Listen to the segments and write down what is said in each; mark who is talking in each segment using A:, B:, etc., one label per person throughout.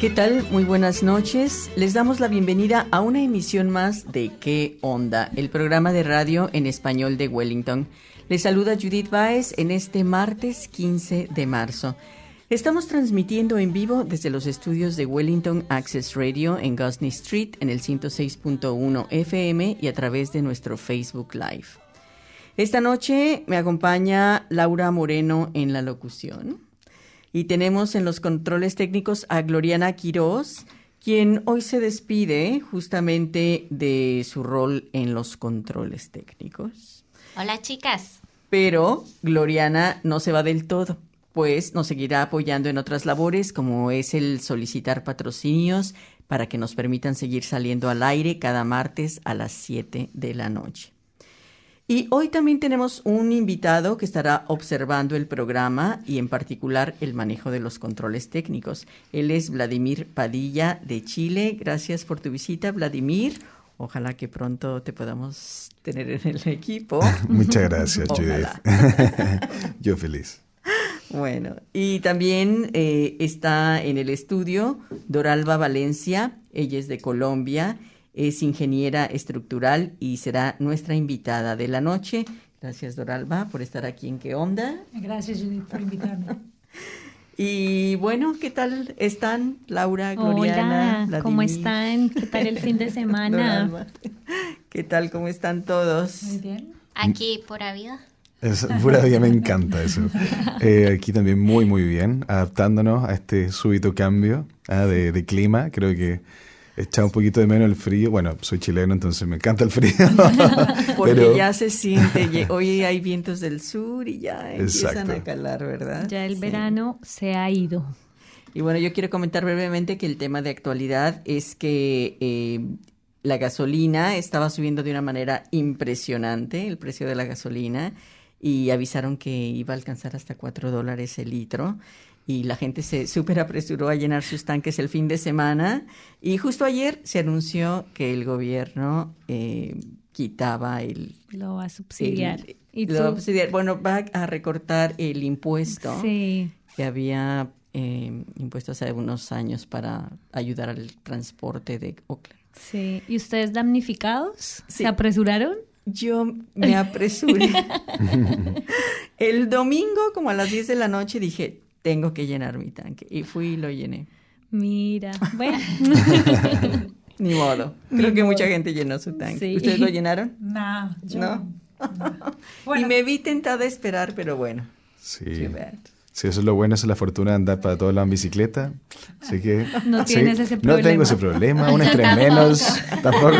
A: ¿Qué tal? Muy buenas noches. Les damos la bienvenida a una emisión más de ¿Qué onda? El programa de radio en español de Wellington. Les saluda Judith Baez en este martes 15 de marzo. Estamos transmitiendo en vivo desde los estudios de Wellington Access Radio en Gosney Street en el 106.1 FM y a través de nuestro Facebook Live. Esta noche me acompaña Laura Moreno en la locución. Y tenemos en los controles técnicos a Gloriana Quiroz, quien hoy se despide justamente de su rol en los controles técnicos.
B: Hola chicas.
A: Pero Gloriana no se va del todo, pues nos seguirá apoyando en otras labores como es el solicitar patrocinios para que nos permitan seguir saliendo al aire cada martes a las 7 de la noche. Y hoy también tenemos un invitado que estará observando el programa y en particular el manejo de los controles técnicos. Él es Vladimir Padilla de Chile. Gracias por tu visita, Vladimir. Ojalá que pronto te podamos tener en el equipo.
C: Muchas gracias, Judith. Yo feliz.
A: Bueno, y también eh, está en el estudio Doralba Valencia. Ella es de Colombia es ingeniera estructural y será nuestra invitada de la noche. Gracias, Doralba, por estar aquí en ¿Qué Onda?
D: Gracias, Judith, por invitarme.
A: y bueno, ¿qué tal están, Laura, Gloriana?
B: Hola, ¿cómo están? ¿Qué tal el fin de semana?
A: ¿Qué tal, cómo están todos?
D: Muy bien.
B: Aquí, pura vida.
C: Es, pura vida, me encanta eso. Eh, aquí también muy, muy bien, adaptándonos a este súbito cambio ah, de, de clima. Creo que echaba un poquito de menos el frío. Bueno, soy chileno, entonces me encanta el frío.
A: Porque ya se siente, hoy hay vientos del sur y ya empiezan a calar, ¿verdad?
B: Ya el verano se ha ido.
A: Y bueno, yo quiero comentar brevemente que el tema de actualidad es que eh, la gasolina estaba subiendo de una manera impresionante, el precio de la gasolina, y avisaron que iba a alcanzar hasta cuatro dólares el litro y la gente se súper apresuró a llenar sus tanques el fin de semana. Y justo ayer se anunció que el gobierno eh, quitaba el...
B: Lo va a subsidiar.
A: lo va a subsidiar. Bueno, va a recortar el impuesto que había eh, impuesto hace unos años para ayudar al transporte de Oakland.
B: Sí. ¿Y ustedes damnificados? ¿Se apresuraron?
A: Yo me apresuré. el domingo, como a las 10 de la noche, dije, tengo que llenar mi tanque. Y fui y lo llené.
B: Mira, bueno.
A: Ni modo. Creo que mucha gente llenó su tanque. ¿Ustedes lo llenaron?
D: No, yo
A: no. Y me vi tentada a esperar, pero bueno.
C: Sí. Sí, eso es lo bueno, es la fortuna de andar para todos lados en bicicleta. Así que.
B: No tienes ese problema.
C: No tengo ese problema, un estrés menos. Tampoco.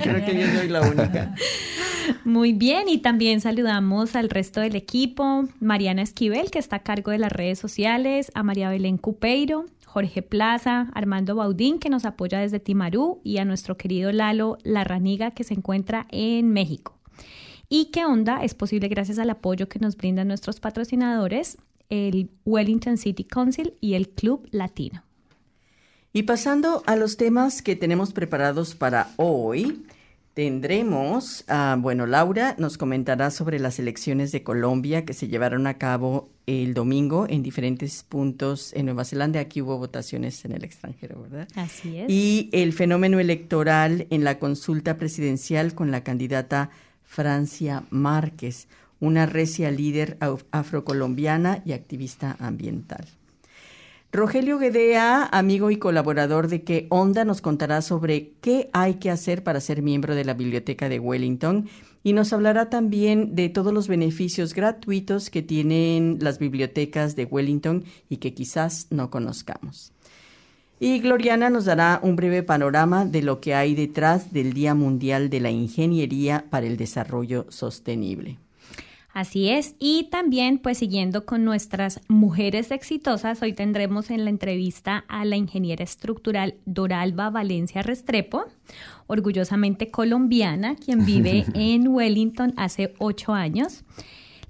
A: Creo que yo soy la única.
B: Muy bien, y también saludamos al resto del equipo, Mariana Esquivel, que está a cargo de las redes sociales, a María Belén Cupeiro, Jorge Plaza, Armando Baudín, que nos apoya desde Timarú, y a nuestro querido Lalo Larraniga, que se encuentra en México. ¿Y qué onda? Es posible gracias al apoyo que nos brindan nuestros patrocinadores, el Wellington City Council y el Club Latino.
A: Y pasando a los temas que tenemos preparados para hoy, Tendremos, ah, bueno, Laura nos comentará sobre las elecciones de Colombia que se llevaron a cabo el domingo en diferentes puntos en Nueva Zelanda. Aquí hubo votaciones en el extranjero, ¿verdad?
B: Así es.
A: Y el fenómeno electoral en la consulta presidencial con la candidata Francia Márquez, una recia líder afrocolombiana y activista ambiental. Rogelio Guedea, amigo y colaborador de Que Onda, nos contará sobre qué hay que hacer para ser miembro de la Biblioteca de Wellington y nos hablará también de todos los beneficios gratuitos que tienen las bibliotecas de Wellington y que quizás no conozcamos. Y Gloriana nos dará un breve panorama de lo que hay detrás del Día Mundial de la Ingeniería para el Desarrollo Sostenible.
B: Así es, y también pues siguiendo con nuestras mujeres exitosas, hoy tendremos en la entrevista a la ingeniera estructural Doralba Valencia Restrepo, orgullosamente colombiana, quien vive en Wellington hace ocho años.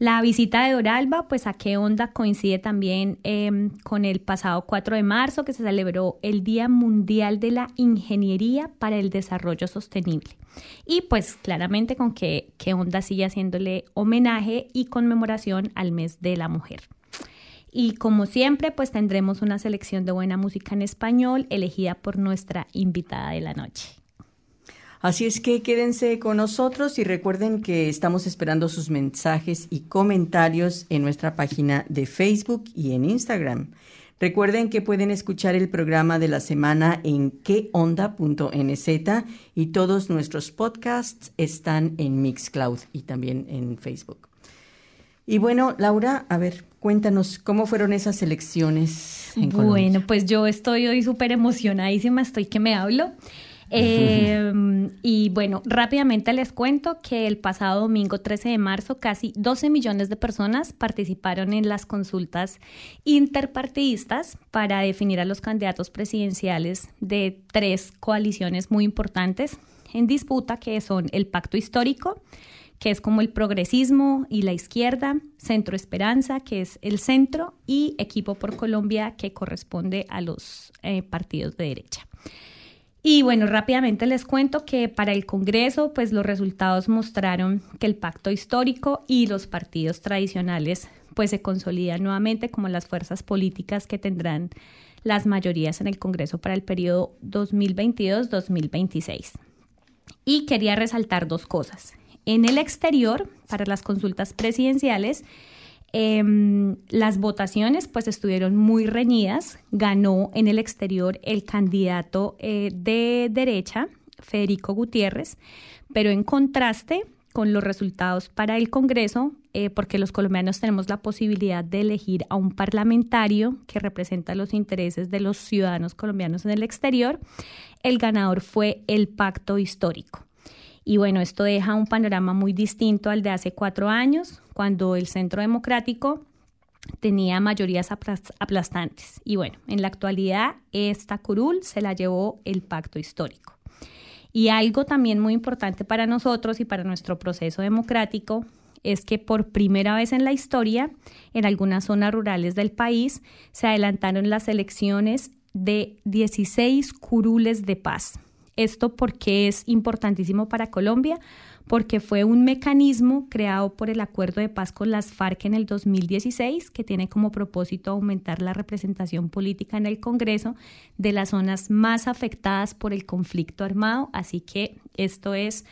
B: La visita de Doralba, pues a qué onda coincide también em, con el pasado 4 de marzo que se celebró el Día Mundial de la Ingeniería para el Desarrollo Sostenible. Y pues claramente con qué, qué onda sigue haciéndole homenaje y conmemoración al mes de la mujer. Y como siempre, pues tendremos una selección de buena música en español elegida por nuestra invitada de la noche.
A: Así es que quédense con nosotros y recuerden que estamos esperando sus mensajes y comentarios en nuestra página de Facebook y en Instagram. Recuerden que pueden escuchar el programa de la semana en queonda.nz y todos nuestros podcasts están en Mixcloud y también en Facebook. Y bueno, Laura, a ver, cuéntanos cómo fueron esas elecciones en Colombia.
B: Bueno, pues yo estoy hoy súper emocionadísima, estoy que me hablo. Eh, y bueno, rápidamente les cuento que el pasado domingo 13 de marzo casi 12 millones de personas participaron en las consultas interpartidistas para definir a los candidatos presidenciales de tres coaliciones muy importantes en disputa, que son el Pacto Histórico, que es como el progresismo y la izquierda, Centro Esperanza, que es el centro, y Equipo por Colombia, que corresponde a los eh, partidos de derecha. Y bueno, rápidamente les cuento que para el Congreso, pues los resultados mostraron que el pacto histórico y los partidos tradicionales pues se consolidan nuevamente como las fuerzas políticas que tendrán las mayorías en el Congreso para el periodo 2022-2026. Y quería resaltar dos cosas. En el exterior, para las consultas presidenciales, Em, las votaciones pues estuvieron muy reñidas. Ganó en el exterior el candidato eh, de derecha, Federico Gutiérrez, pero en contraste con los resultados para el Congreso, eh, porque los colombianos tenemos la posibilidad de elegir a un parlamentario que representa los intereses de los ciudadanos colombianos en el exterior, el ganador fue el pacto histórico. Y bueno, esto deja un panorama muy distinto al de hace cuatro años, cuando el Centro Democrático tenía mayorías aplastantes. Y bueno, en la actualidad esta curul se la llevó el pacto histórico. Y algo también muy importante para nosotros y para nuestro proceso democrático es que por primera vez en la historia, en algunas zonas rurales del país, se adelantaron las elecciones de 16 curules de paz. Esto porque es importantísimo para Colombia, porque fue un mecanismo creado por el Acuerdo de Paz con las FARC en el 2016, que tiene como propósito aumentar la representación política en el Congreso de las zonas más afectadas por el conflicto armado. Así que esto es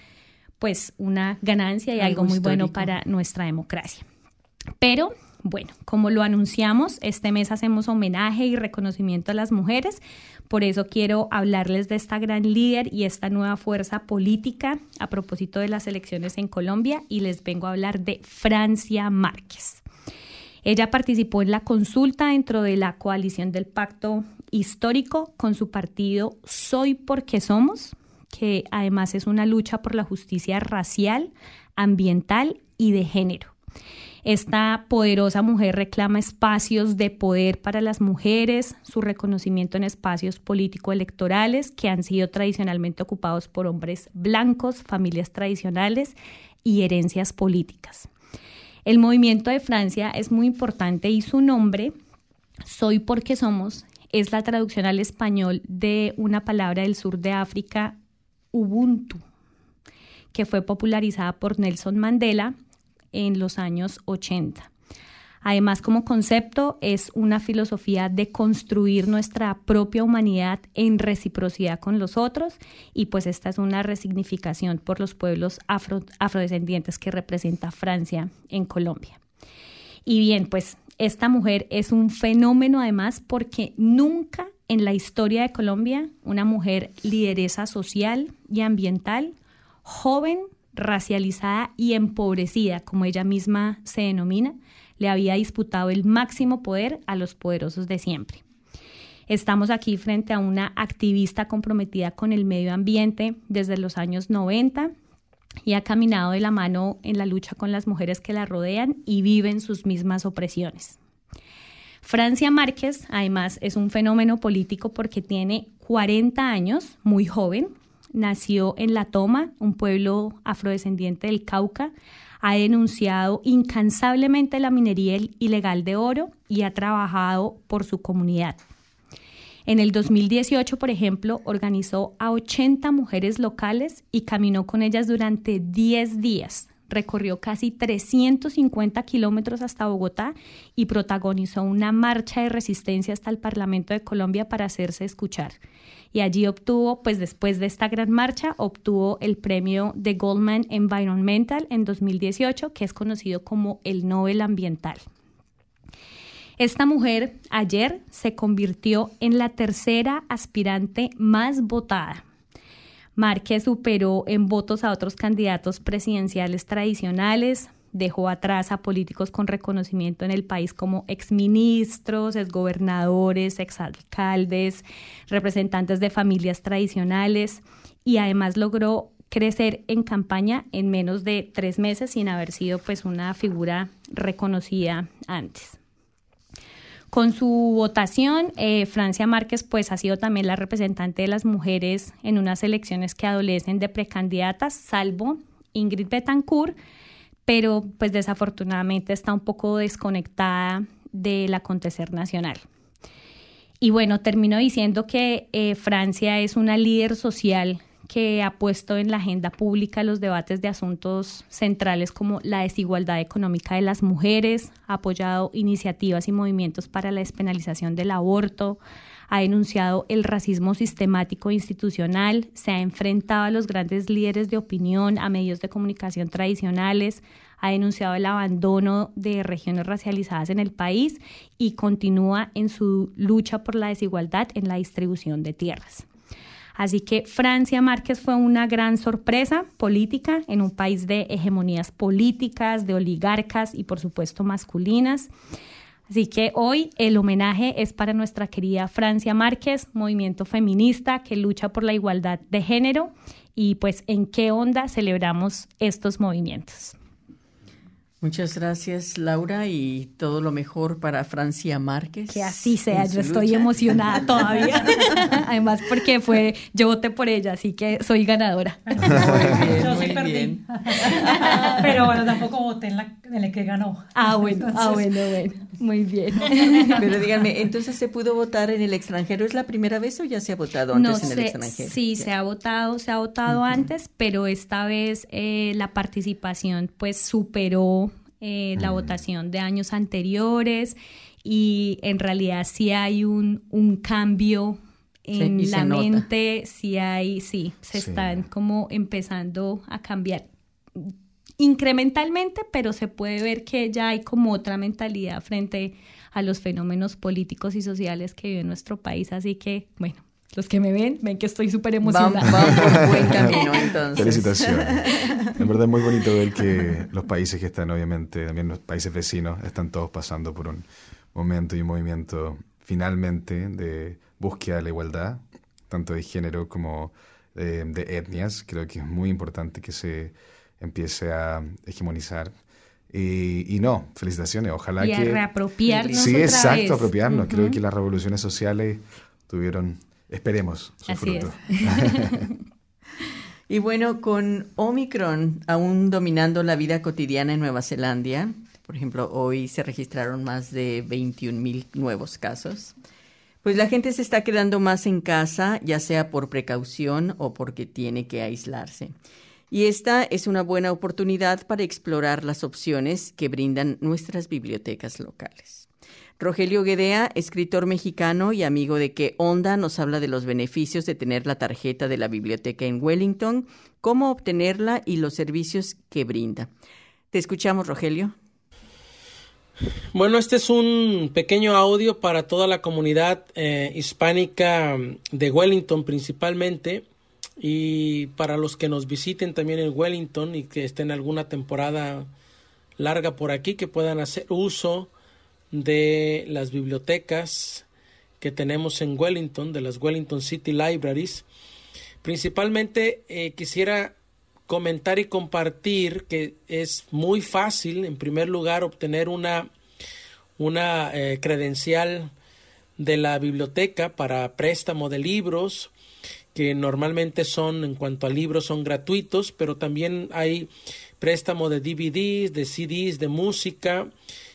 B: pues una ganancia y algo, muy bueno para nuestra democracia. Pero bueno, como lo anunciamos, este mes hacemos homenaje y reconocimiento a las mujeres. Por eso quiero hablarles de esta gran líder y esta nueva fuerza política a propósito de las elecciones en Colombia y les vengo a hablar de Francia Márquez. Ella participó en la consulta dentro de la coalición del pacto histórico con su partido Soy porque somos, que además es una lucha por la justicia racial, ambiental y de género. Esta poderosa mujer reclama espacios de poder para las mujeres, su reconocimiento en espacios político-electorales que han sido tradicionalmente ocupados por hombres blancos, familias tradicionales y herencias políticas. El movimiento de Francia es muy importante y su nombre, Soy porque somos, es la traducción al español de una palabra del sur de África, Ubuntu, que fue popularizada por Nelson Mandela en los años 80. Además, como concepto, es una filosofía de construir nuestra propia humanidad en reciprocidad con los otros y pues esta es una resignificación por los pueblos afrodescendientes que representa Francia en Colombia. Y bien, pues esta mujer es un fenómeno además porque nunca en la historia de Colombia una mujer lideresa social y ambiental, joven, racializada y empobrecida, como ella misma se denomina, le había disputado el máximo poder a los poderosos de siempre. Estamos aquí frente a una activista comprometida con el medio ambiente desde los años 90. y ha caminado de la mano en la lucha con las mujeres que la rodean y viven sus mismas opresiones. Francia Márquez, además, es un fenómeno político porque tiene 40 años, muy joven, nació en La Toma, un pueblo afrodescendiente del Cauca, ha denunciado incansablemente la minería ilegal de oro y ha trabajado por su comunidad. En el 2018, por ejemplo, organizó a 80 mujeres locales y caminó con ellas durante 10 días. Recorrió casi 350 kilómetros hasta Bogotá y protagonizó una marcha de resistencia hasta el Parlamento de Colombia para hacerse escuchar. Y allí obtuvo, pues después de esta gran marcha, obtuvo el premio de Goldman Environmental en 2018, que es conocido como el Nobel Ambiental. Esta mujer ayer se convirtió en la tercera aspirante más votada. Márquez superó en votos a otros candidatos presidenciales tradicionales, dejó atrás a políticos con reconocimiento en el país como exministros, exgobernadores, exalcaldes, representantes de familias tradicionales y además logró crecer en campaña en menos de tres meses sin haber sido pues una figura reconocida antes. Con su votación, eh, Francia Márquez pues ha sido también la representante de las mujeres en unas elecciones que adolecen de precandidatas, salvo Ingrid Betancourt, pero pues desafortunadamente está un poco desconectada del acontecer nacional. Y bueno, termino diciendo que eh, Francia es una líder social que ha puesto en la agenda pública los debates de asuntos centrales como la desigualdad económica de las mujeres, ha apoyado iniciativas y movimientos para la despenalización del aborto, ha denunciado el racismo sistemático institucional, se ha enfrentado a los grandes líderes de opinión, a medios de comunicación tradicionales, ha denunciado el abandono de regiones racializadas en el país y continúa en su lucha por la desigualdad en la distribución de tierras. Así que Francia Márquez fue una gran sorpresa política en un país de hegemonías políticas, de oligarcas y por supuesto masculinas. Así que hoy el homenaje es para nuestra querida Francia Márquez, movimiento feminista que lucha por la igualdad de género y pues en qué onda celebramos estos movimientos.
A: Muchas gracias, Laura, y todo lo mejor para Francia Márquez.
B: Que así sea, yo estoy emocionada todavía. Además, porque fue, yo voté por ella, así que soy ganadora.
A: Muy bien,
D: Yo
A: muy
D: sí perdí.
A: bien.
D: Pero bueno, tampoco voté en, la, en el que ganó.
B: Ah, bueno, ah, bueno, bueno. Muy bien.
A: Pero díganme, entonces se pudo votar en el extranjero, ¿es la primera vez o ya se ha votado antes en el extranjero?
B: Sí, se ha votado, se ha votado antes, pero esta vez eh, la participación pues superó eh, la votación de años anteriores y en realidad sí hay un, un cambio en la mente, sí hay, sí, se
C: Sí.
B: están como empezando a cambiar incrementalmente, pero se puede ver que ya hay como otra mentalidad frente a los fenómenos políticos y sociales que vive nuestro país. Así que, bueno, los que me ven, ven que estoy súper emocionada.
A: vamos por buen camino entonces.
C: Felicitaciones. En verdad es muy bonito ver que los países que están, obviamente, también los países vecinos, están todos pasando por un momento y un movimiento finalmente de búsqueda de la igualdad, tanto de género como eh, de etnias. Creo que es muy importante que se empiece a hegemonizar. Y, y no, felicitaciones. Ojalá
B: y a
C: que...
B: reapropiarnos
C: Sí,
B: otra
C: exacto,
B: vez.
C: apropiarnos. Creo
B: Ujú.
C: que las revoluciones sociales tuvieron, esperemos, su
B: Así es.
C: fruto.
A: Y bueno, con Omicron aún dominando la vida cotidiana en Nueva Zelanda, por ejemplo, hoy se registraron más de 21 mil nuevos casos, pues la gente se está quedando más en casa, ya sea por precaución o porque tiene que aislarse. Y esta es una buena oportunidad para explorar las opciones que brindan nuestras bibliotecas locales. Rogelio Guedea, escritor mexicano y amigo de Que Onda, nos habla de los beneficios de tener la tarjeta de la biblioteca en Wellington, cómo obtenerla y los servicios que brinda. Te escuchamos, Rogelio.
E: Bueno, este es un pequeño audio para toda la comunidad eh, hispánica de Wellington principalmente y para los que nos visiten también en Wellington y que estén alguna temporada larga por aquí, que puedan hacer uso de las bibliotecas que tenemos en Wellington, de las Wellington City Libraries. Principalmente eh, quisiera comentar y compartir que es muy fácil, en primer lugar, obtener una, una eh, credencial de la biblioteca para préstamo de libros, que normalmente son, en cuanto a libros, son gratuitos, pero también hay préstamo de DVDs, de CDs, de música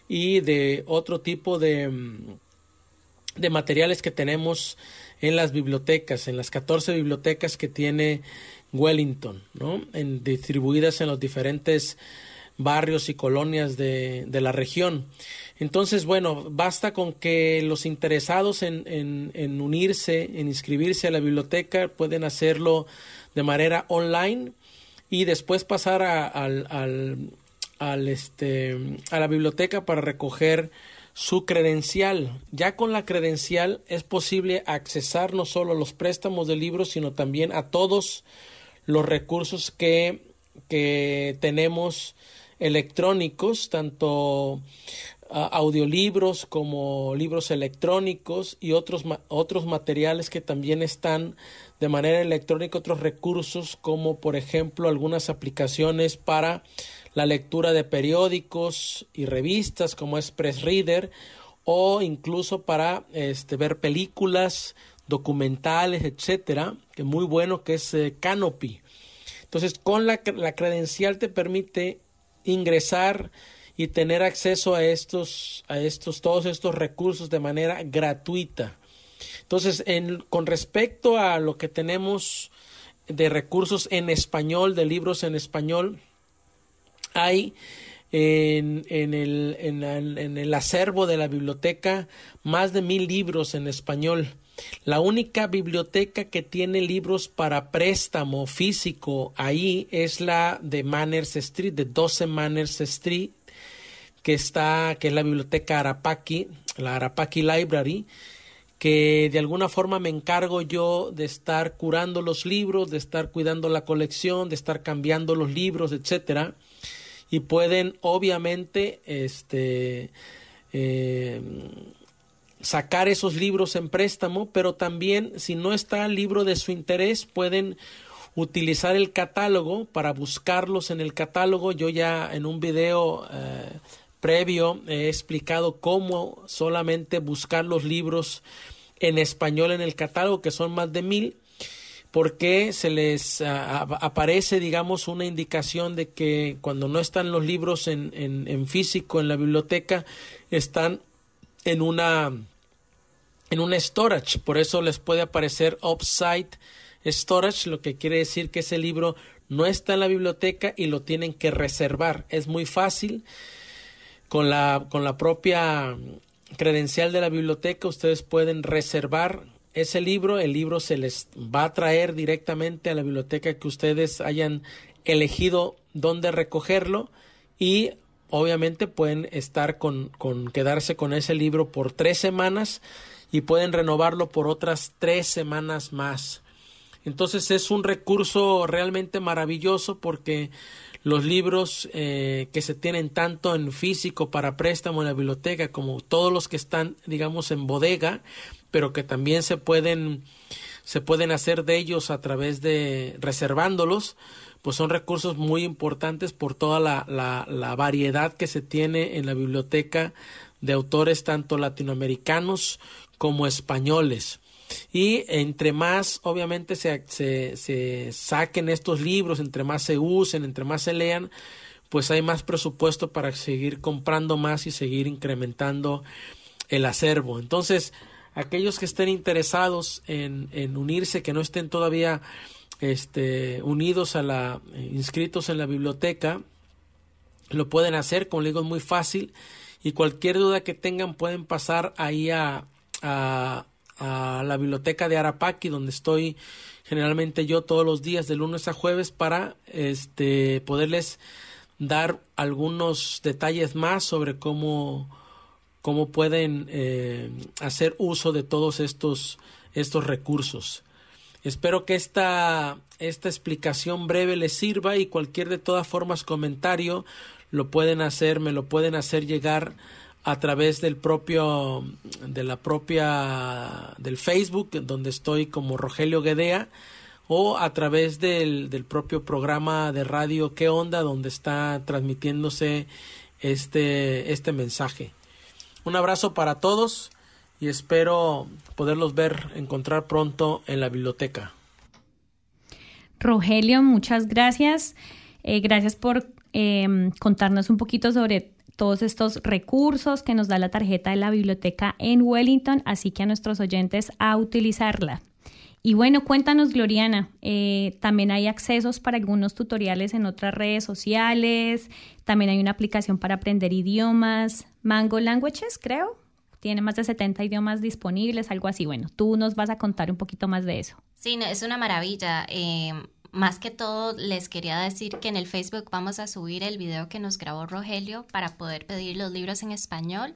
E: y de otro tipo de, de materiales que tenemos en las bibliotecas, en las 14 bibliotecas que tiene Wellington, ¿no? En, distribuidas en los diferentes barrios y colonias de, de, la región. Entonces, bueno, basta con que los interesados en, en, unirse, en inscribirse a la biblioteca, pueden hacerlo de manera online y después pasar a, al, al, este, a la biblioteca para recoger su credencial. Ya con la credencial es posible accesar no solo a los préstamos de libros, sino también a todos los recursos que, que tenemos electrónicos, tanto audiolibros como libros electrónicos y otros, otros materiales que también están de manera electrónica, otros recursos como por ejemplo algunas aplicaciones para la lectura de periódicos y revistas como Express Reader o incluso para este, ver películas, documentales, etcétera, que muy bueno que es eh, Canopy. Entonces, con la, la, credencial te permite ingresar y tener acceso a estos, a estos, todos estos recursos de manera gratuita. Entonces, en, con respecto a lo que tenemos de recursos en español, de libros en español, hay en, el, acervo de la biblioteca más de mil libros en español. La única biblioteca que tiene libros para préstamo físico ahí es la de Manners Street, de 12 Manners Street, que está, que es la biblioteca Arapaki, la Arapaki Library, que de alguna forma me encargo yo de estar curando los libros, de estar cuidando la colección, de estar cambiando los libros, etcétera y pueden obviamente este eh, sacar esos libros en préstamo, pero también si no está el libro de su interés pueden utilizar el catálogo para buscarlos en el catálogo. Yo ya en un video eh, previo he explicado cómo solamente buscar los libros en español en el catálogo, que son más de mil, porque se les aparece, digamos, una indicación de que cuando no están los libros en, en, físico en la biblioteca, están en una en un storage, por eso les puede aparecer offsite storage, lo que quiere decir que ese libro no está en la biblioteca y lo tienen que reservar. Es muy fácil con la con la propia credencial de la biblioteca ustedes pueden reservar ese libro, el libro se les va a traer directamente a la biblioteca que ustedes hayan elegido dónde recogerlo y obviamente pueden estar con, con quedarse con ese libro por tres semanas y pueden renovarlo por otras tres semanas más. Entonces es un recurso realmente maravilloso porque los libros eh, que se tienen tanto en físico para préstamo en la biblioteca como todos los que están digamos en bodega pero que también se pueden se pueden hacer de ellos a través de reservándolos, pues son recursos muy importantes por toda la, la, la variedad que se tiene en la biblioteca de autores tanto latinoamericanos como españoles. Y entre más, obviamente, se, se, se, saquen estos libros, entre más se usen, entre más se lean, pues hay más presupuesto para seguir comprando más y seguir incrementando el acervo. Entonces, aquellos que estén interesados en, en unirse, que no estén todavía este, unidos a la, inscritos en la biblioteca, lo pueden hacer, como le digo, es muy fácil y cualquier duda que tengan pueden pasar ahí a, a la biblioteca de Arapaki, donde estoy generalmente yo todos los días de lunes a jueves para este, poderles dar algunos detalles más sobre cómo cómo pueden eh, hacer uso de todos estos, estos recursos. Espero que esta, esta explicación breve les sirva y cualquier de todas formas comentario lo pueden hacer, me lo pueden hacer llegar a través del propio de la propia del Facebook donde estoy como Rogelio Guedea o a través del, del propio programa de radio ¿Qué onda? donde está transmitiéndose este, este mensaje. Un abrazo para todos y espero poderlos ver, encontrar pronto en la biblioteca.
B: Rogelio, muchas gracias. Eh, gracias por eh, contarnos un poquito sobre todos estos recursos que nos da la tarjeta de la biblioteca en Wellington, así que a nuestros oyentes a utilizarla. Y bueno, cuéntanos, Gloriana, eh, también hay accesos para algunos tutoriales en otras redes sociales, también hay una aplicación para aprender idiomas, Mango Languages, creo, tiene más de 70 idiomas disponibles, algo así. Bueno, tú nos vas a contar un poquito más de eso.
F: Sí, es una maravilla. Eh, más que todo, les quería decir que en el Facebook vamos a subir el video que nos grabó Rogelio para poder pedir los libros en español.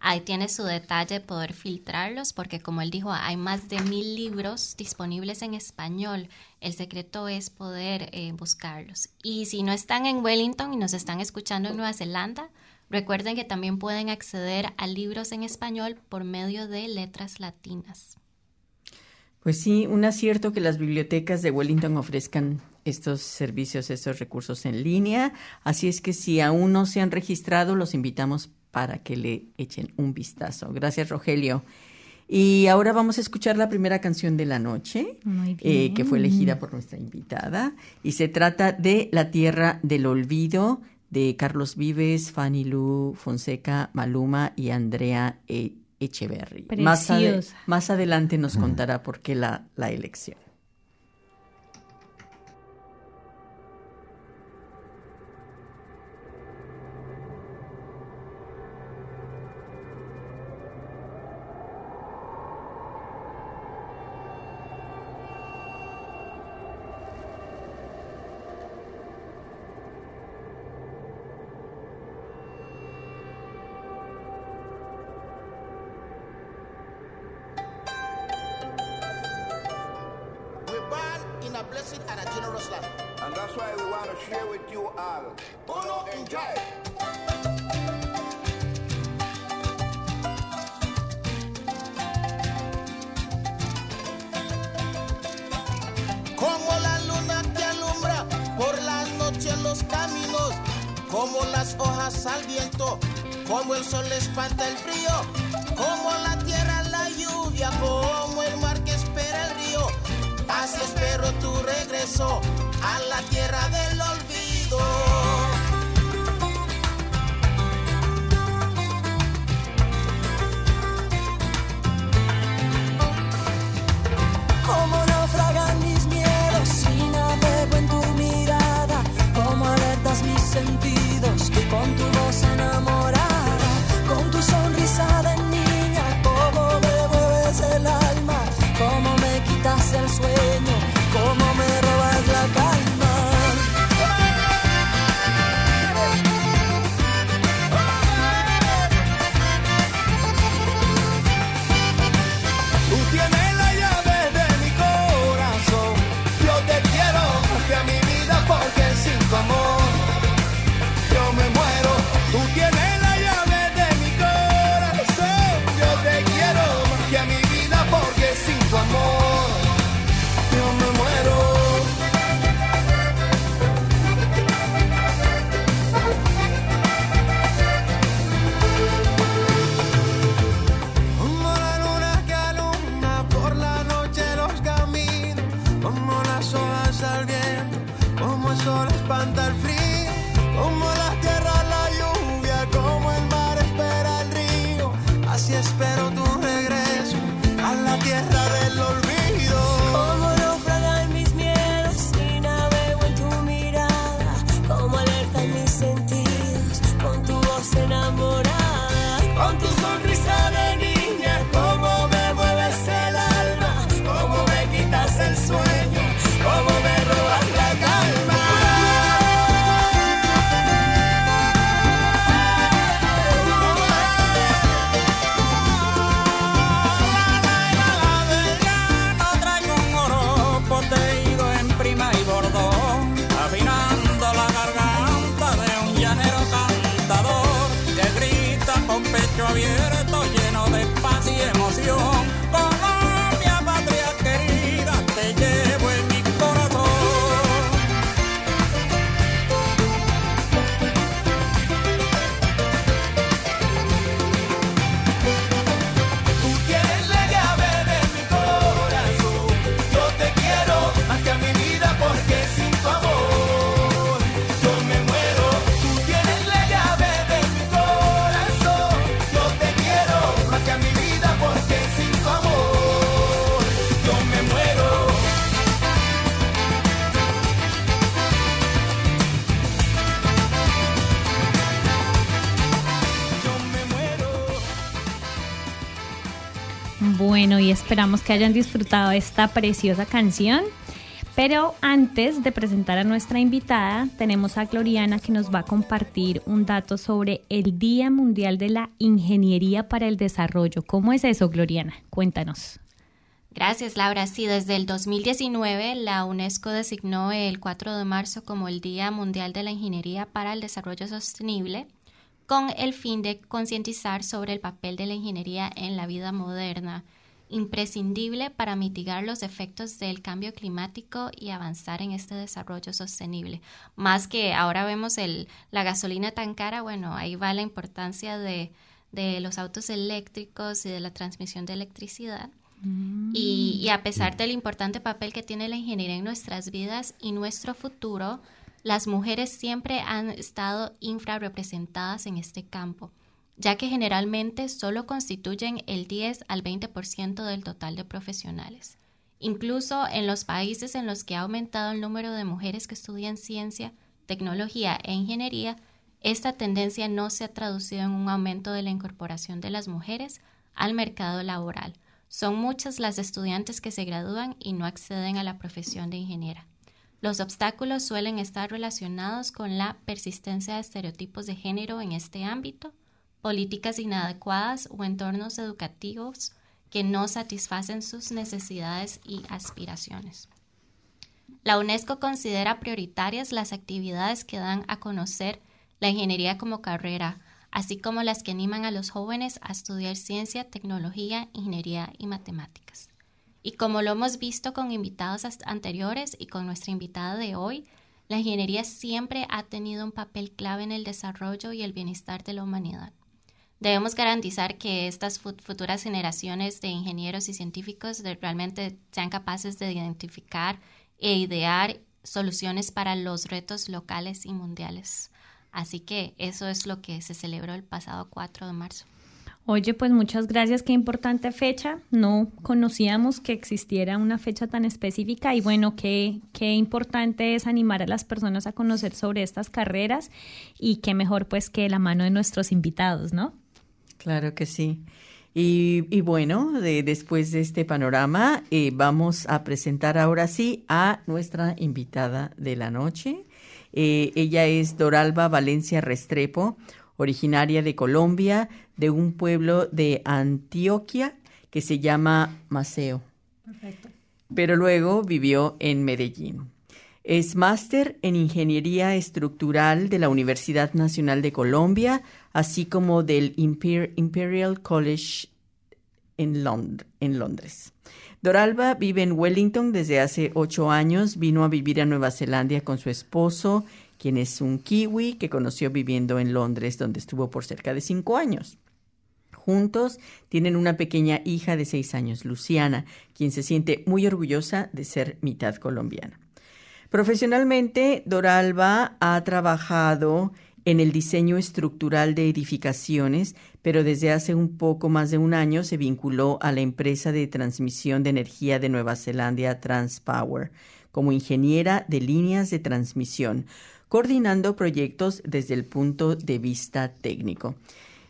F: Ahí tiene su detalle poder filtrarlos porque como él dijo, hay más de mil libros disponibles en español. El secreto es poder eh, buscarlos. Y si no están en Wellington y nos están escuchando en Nueva Zelanda, Recuerden que también pueden acceder a libros en español por medio de letras latinas.
A: Pues sí, un acierto que las bibliotecas de Wellington ofrezcan estos servicios, estos recursos en línea. Así es que si aún no se han registrado, los invitamos para que le echen un vistazo. Gracias, Rogelio. Y ahora vamos a escuchar la primera canción de la noche, eh, que fue elegida por nuestra invitada. Y se trata de La Tierra del Olvido de Carlos Vives, Fanny Lu, Fonseca, Maluma y Andrea e. Echeverry. Más, más, adelante nos contará por qué la, la elección.
G: blessed and a generous life.
H: And that's why we want to share with you all. Uno, enjoy.
G: los caminos, como las hojas al viento, como el sol espanta el frío, como la tierra la lluvia. Oh. a la tierra del olvido.
I: al viento, como el sol espanta el frío, como las
B: Bueno, y esperamos que hayan disfrutado esta preciosa canción. Pero antes de presentar a nuestra invitada, tenemos a Gloriana que nos va a compartir un dato sobre el Día Mundial de la Ingeniería para el Desarrollo. ¿Cómo es eso, Gloriana? Cuéntanos.
F: Gracias, Laura. Sí, desde el 2019 la UNESCO designó el 4 de marzo como el Día Mundial de la Ingeniería para el Desarrollo Sostenible con el fin de concientizar sobre el papel de la ingeniería en la vida moderna imprescindible para mitigar los efectos del cambio climático y avanzar en este desarrollo sostenible. Más que ahora vemos el, la gasolina tan cara, bueno, ahí va la importancia de, de los autos eléctricos y de la transmisión de electricidad. Mm. Y, y, a pesar del importante papel que tiene la ingeniería en nuestras vidas y nuestro futuro, las mujeres siempre han estado infrarrepresentadas en este campo ya que generalmente solo constituyen el 10 al 20% del total de profesionales. Incluso en los países en los que ha aumentado el número de mujeres que estudian ciencia, tecnología e ingeniería, esta tendencia no se ha traducido en un aumento de la incorporación de las mujeres al mercado laboral. Son muchas las estudiantes que se gradúan y no acceden a la profesión de ingeniera. Los obstáculos suelen estar relacionados con la persistencia de estereotipos de género en este ámbito, políticas inadecuadas o entornos educativos que no satisfacen sus necesidades y aspiraciones. La UNESCO considera prioritarias las actividades que dan a conocer la ingeniería como carrera, así como las que animan a los jóvenes a estudiar ciencia, tecnología, ingeniería y matemáticas. Y como lo hemos visto con invitados anteriores y con nuestra invitada de hoy, la ingeniería siempre ha tenido un papel clave en el desarrollo y el bienestar de la humanidad. Debemos garantizar que estas futuras generaciones de ingenieros y científicos realmente sean capaces de identificar e idear soluciones para los retos locales y mundiales. Así que eso es lo que se celebró el pasado 4 de marzo.
B: Oye, pues muchas gracias, qué importante fecha. No conocíamos que existiera una fecha tan específica y bueno, qué, qué importante es animar a las personas a conocer sobre estas carreras y qué mejor pues que la mano de nuestros invitados, ¿no?
A: Claro que sí. Y, bueno, después de este panorama, eh, vamos a presentar ahora sí a nuestra invitada de la noche. Eh, ella es Doralba Valencia Restrepo, originaria de Colombia, de un pueblo de Antioquia que se llama Maceo. Perfecto. Pero luego vivió en Medellín. Es máster en Ingeniería Estructural de la Universidad Nacional de Colombia, así como del Imperial College en, Londres. Doralba vive en Wellington desde hace ocho años. Vino a vivir a Nueva Zelanda con su esposo, quien es un kiwi que conoció viviendo en Londres, donde estuvo por cerca de cinco años. Juntos tienen una pequeña hija de seis años, Luciana, quien se siente muy orgullosa de ser mitad colombiana. Profesionalmente, Doralba ha trabajado en el diseño estructural de edificaciones, pero desde hace un poco más de un año se vinculó a la empresa de transmisión de energía de Nueva Zelanda Transpower como ingeniera de líneas de transmisión, coordinando proyectos desde el punto de vista técnico.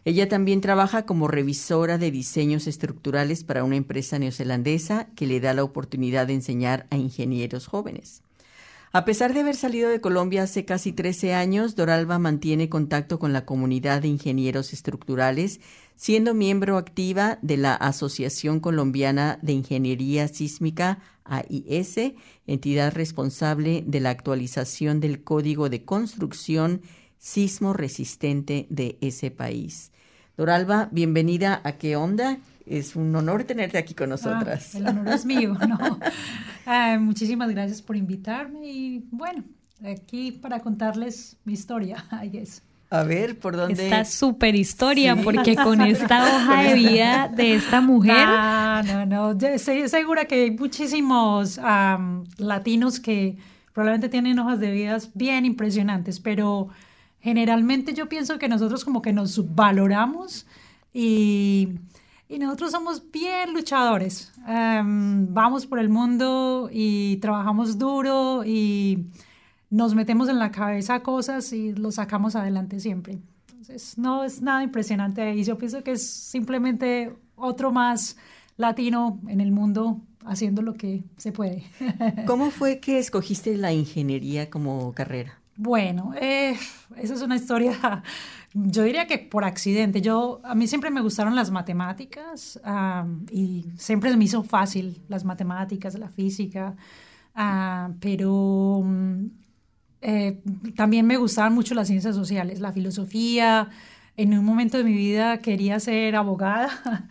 A: Ella también trabaja como revisora de diseños estructurales para una empresa neozelandesa que le da la oportunidad de enseñar a ingenieros jóvenes. A pesar de haber salido de Colombia hace casi 13 años, Doralba mantiene contacto con la comunidad de ingenieros estructurales, siendo miembro activa de la Asociación Colombiana de Ingeniería Sísmica, AIS, entidad responsable de la actualización del Código de Construcción Sismo Resistente de ese país. Doralba, bienvenida a ¿Qué onda? Es un honor tenerte aquí con nosotras.
D: Ah, el honor es mío, ¿no? Ah, muchísimas gracias por invitarme y bueno, aquí para contarles mi historia, I guess.
A: A ver, ¿por dónde?
B: Esta súper historia, porque con esta hoja de vida de esta mujer.
D: No, no, no. Estoy segura que hay muchísimos latinos que probablemente tienen hojas de vida bien impresionantes, pero generalmente yo pienso que nosotros como que nos valoramos y y nosotros somos bien luchadores. Em, vamos por el mundo y trabajamos duro y nos metemos en la cabeza cosas y lo sacamos adelante siempre. Entonces, no es nada impresionante y yo pienso que es simplemente otro más latino en el mundo haciendo lo que se puede.
A: ¿Cómo fue que escogiste la ingeniería como carrera?
D: Bueno, eh, esa es una historia, yo diría que por accidente. Yo, a mí siempre me gustaron las matemáticas y siempre me hizo fácil las matemáticas, la física, ah, pero mm, eh, también me gustaban mucho las ciencias sociales, la filosofía. En un momento de mi vida quería ser abogada.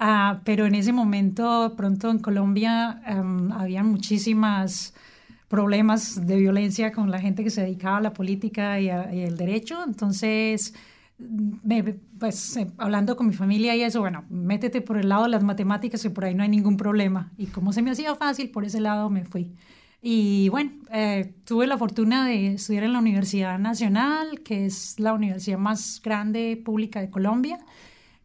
D: Ah, pero en ese momento, pronto en Colombia, um, había muchísimas problemas de violencia con la gente que se dedicaba a la política y, el derecho. Entonces, pues eh, hablando con mi familia y eso, bueno, métete por el lado de las matemáticas que por ahí no hay ningún problema. Y como se me hacía fácil, por ese lado me fui. Y bueno, eh, tuve la fortuna de estudiar en la Universidad Nacional, que es la universidad más grande pública de Colombia.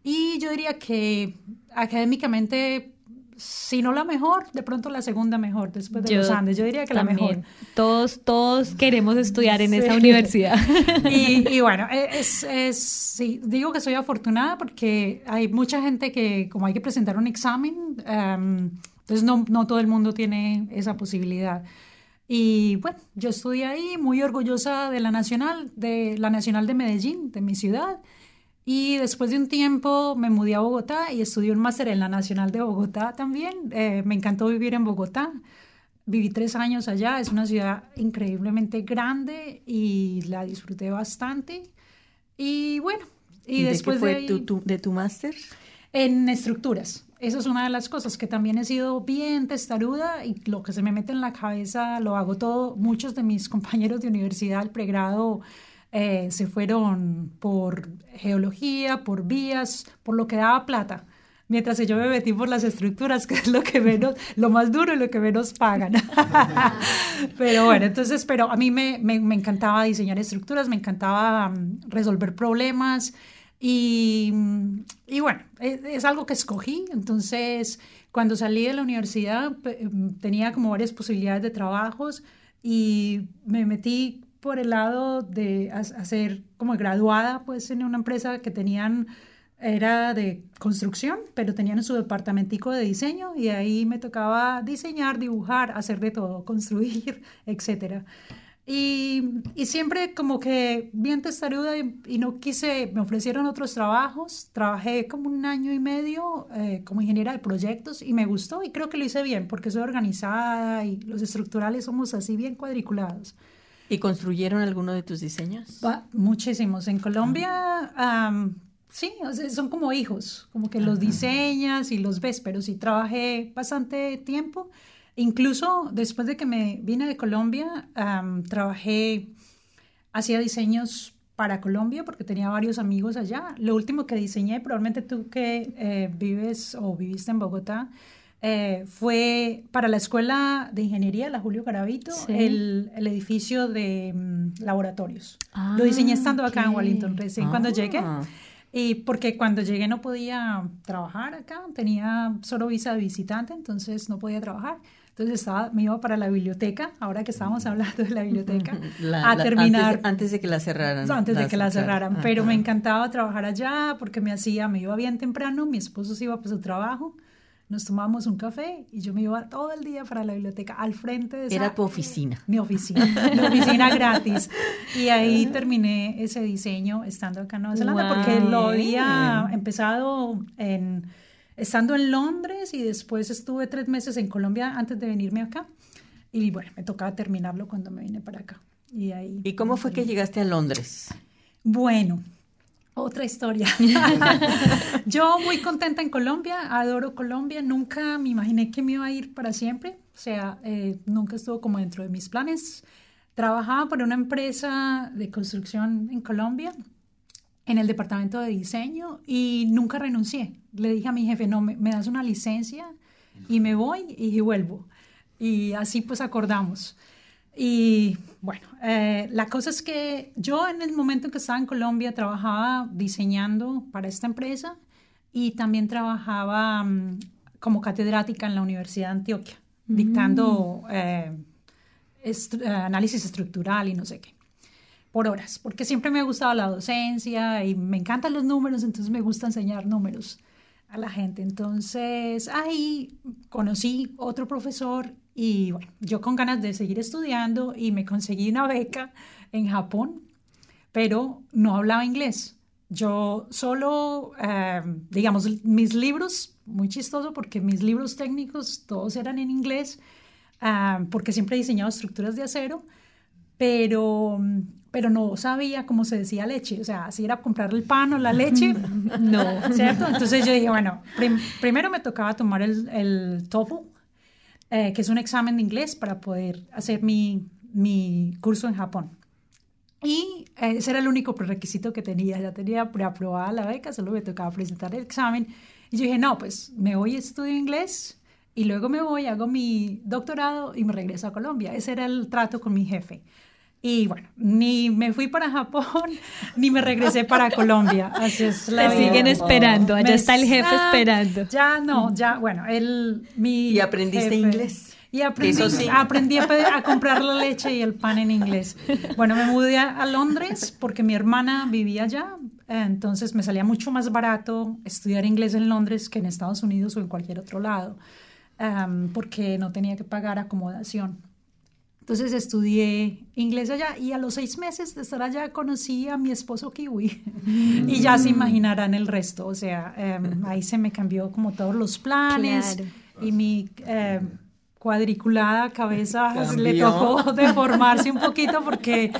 D: Y yo diría que académicamente si no la mejor, de pronto la segunda mejor después de los Andes. Yo diría que la mejor.
B: Todos, todos queremos estudiar en esa universidad.
D: Y, bueno, es, es, sí, digo que soy afortunada porque hay mucha gente que, como hay que presentar un examen, em, entonces no, no todo el mundo tiene esa posibilidad. Y bueno, yo estudié ahí muy orgullosa de la Nacional, de la Nacional de Medellín, de mi ciudad. Y después de un tiempo me mudé a Bogotá y estudié un máster en la Nacional de Bogotá también. Eh, me encantó vivir en Bogotá. Viví tres años allá. Es una ciudad increíblemente grande y la disfruté bastante. Y bueno, y después
A: de, qué fue tu, de tu máster?
D: En estructuras. Eso es una de las cosas que también he sido bien testaruda y lo que se me mete en la cabeza lo hago todo. Muchos de mis compañeros de universidad, el pregrado, eh, se fueron por geología, por vías, por lo que daba plata. Mientras yo me metí por las estructuras, que es lo que menos, lo más duro y lo que menos pagan. pero bueno, entonces, pero a mí me, me, me encantaba diseñar estructuras, me encantaba mm, resolver problemas y, mm, y bueno, es, es, algo que escogí. Entonces, cuando salí de la universidad, mm, tenía como varias posibilidades de trabajos y me metí por el lado de hacer como graduada pues en una empresa que tenían era de construcción, pero tenían su departamentico de diseño y ahí me tocaba diseñar, dibujar, hacer de todo, construir, etc. Y, y siempre como que bien testaruda y, y, no quise, me ofrecieron otros trabajos, trabajé como un año y medio eh, como ingeniera de proyectos y me gustó y creo que lo hice bien porque soy organizada y los estructurales somos así bien cuadriculados.
A: ¿Y construyeron alguno de tus diseños?
D: muchísimos. En Colombia, sí, son como hijos, como que los diseñas y los ves, pero sí trabajé bastante tiempo. Incluso después de que me vine de Colombia, trabajé, hacía diseños para Colombia porque tenía varios amigos allá. Lo último que diseñé, probablemente tú que eh, vives o viviste en Bogotá, eh, fue para la Escuela de Ingeniería, la Julio Garavito, el, el, edificio de mm, laboratorios. Lo diseñé estando acá en Wellington, recién cuando llegué. Ah. Y porque cuando llegué no podía trabajar acá, tenía solo visa de visitante, entonces no podía trabajar. Entonces estaba, me iba para la biblioteca, ahora que estábamos hablando de la biblioteca, a terminar.
A: Antes, de que la cerraran.
D: Antes de que la cerraran, pero me encantaba trabajar allá porque me hacía, me iba bien temprano, mi esposo se iba para su trabajo nos tomamos un café y yo me iba todo el día para la biblioteca al frente de esa,
A: Era tu oficina.
D: Mi oficina, mi oficina gratis. Y ahí terminé ese diseño estando acá en Nueva Zelanda porque lo había empezado en, estando en Londres y después estuve tres meses en Colombia antes de venirme acá. Y bueno, me tocaba terminarlo cuando me vine para acá. Y, ahí,
A: ¿Y cómo fue que llegaste a Londres?
D: Bueno, otra historia. Yo muy contenta en Colombia, adoro Colombia, nunca me imaginé que me iba a ir para siempre, o sea, eh, nunca estuvo como dentro de mis planes. Trabajaba para una empresa de construcción en Colombia, en el departamento de diseño, y nunca renuncié. Le dije a mi jefe, no, me, me das una licencia y me voy y vuelvo. Y así pues acordamos. Y bueno, eh, la cosa es que yo en el momento en que estaba en Colombia trabajaba diseñando para esta empresa y también trabajaba mm, como catedrática en la Universidad de Antioquia, dictando mm. eh, eh, análisis estructural y no sé qué, por horas, porque siempre me ha gustado la docencia y me encantan los números, entonces me gusta enseñar números. a la gente. Entonces ahí conocí otro profesor y bueno, yo con ganas de seguir estudiando y me conseguí una beca en Japón, pero no hablaba inglés. Yo solo, eh, digamos, mis libros, muy chistoso porque mis libros técnicos todos eran en inglés, eh, porque siempre he diseñado estructuras de acero, pero, pero no sabía cómo se decía leche, o sea, si era comprar el pan o la leche, no, ¿cierto? Entonces yo dije, bueno, primero me tocaba tomar el, el TOEFL, eh, que es un examen de inglés para poder hacer mi, mi curso en Japón. Y ese era el único prerequisito que tenía. Ya tenía preaprobada la beca, solo me tocaba presentar el examen. Y yo dije, no, pues me voy estudio inglés y luego me voy, hago mi doctorado y me regreso a Colombia. Ese era el trato con mi jefe. Y bueno, ni me fui para Japón, ni me regresé para Colombia. Así es
B: la siguen esperando, allá está el jefe esperando.
D: Ya no, ya, bueno, él, mi
A: ¿Y aprendiste inglés?
D: Y aprendí, aprendí a, comprar la leche y el pan en inglés. Bueno, me mudé a Londres porque mi hermana vivía allá, entonces me salía mucho más barato estudiar inglés en Londres que en Estados Unidos o en cualquier otro lado, porque no tenía que pagar acomodación. Entonces estudié inglés allá y a los seis meses de estar allá conocí a mi esposo kiwi. Y ya se imaginarán el resto, o sea, em, ahí se me cambió como todos los planes y mi... Em, cuadriculada cabeza le tocó deformarse un poquito porque,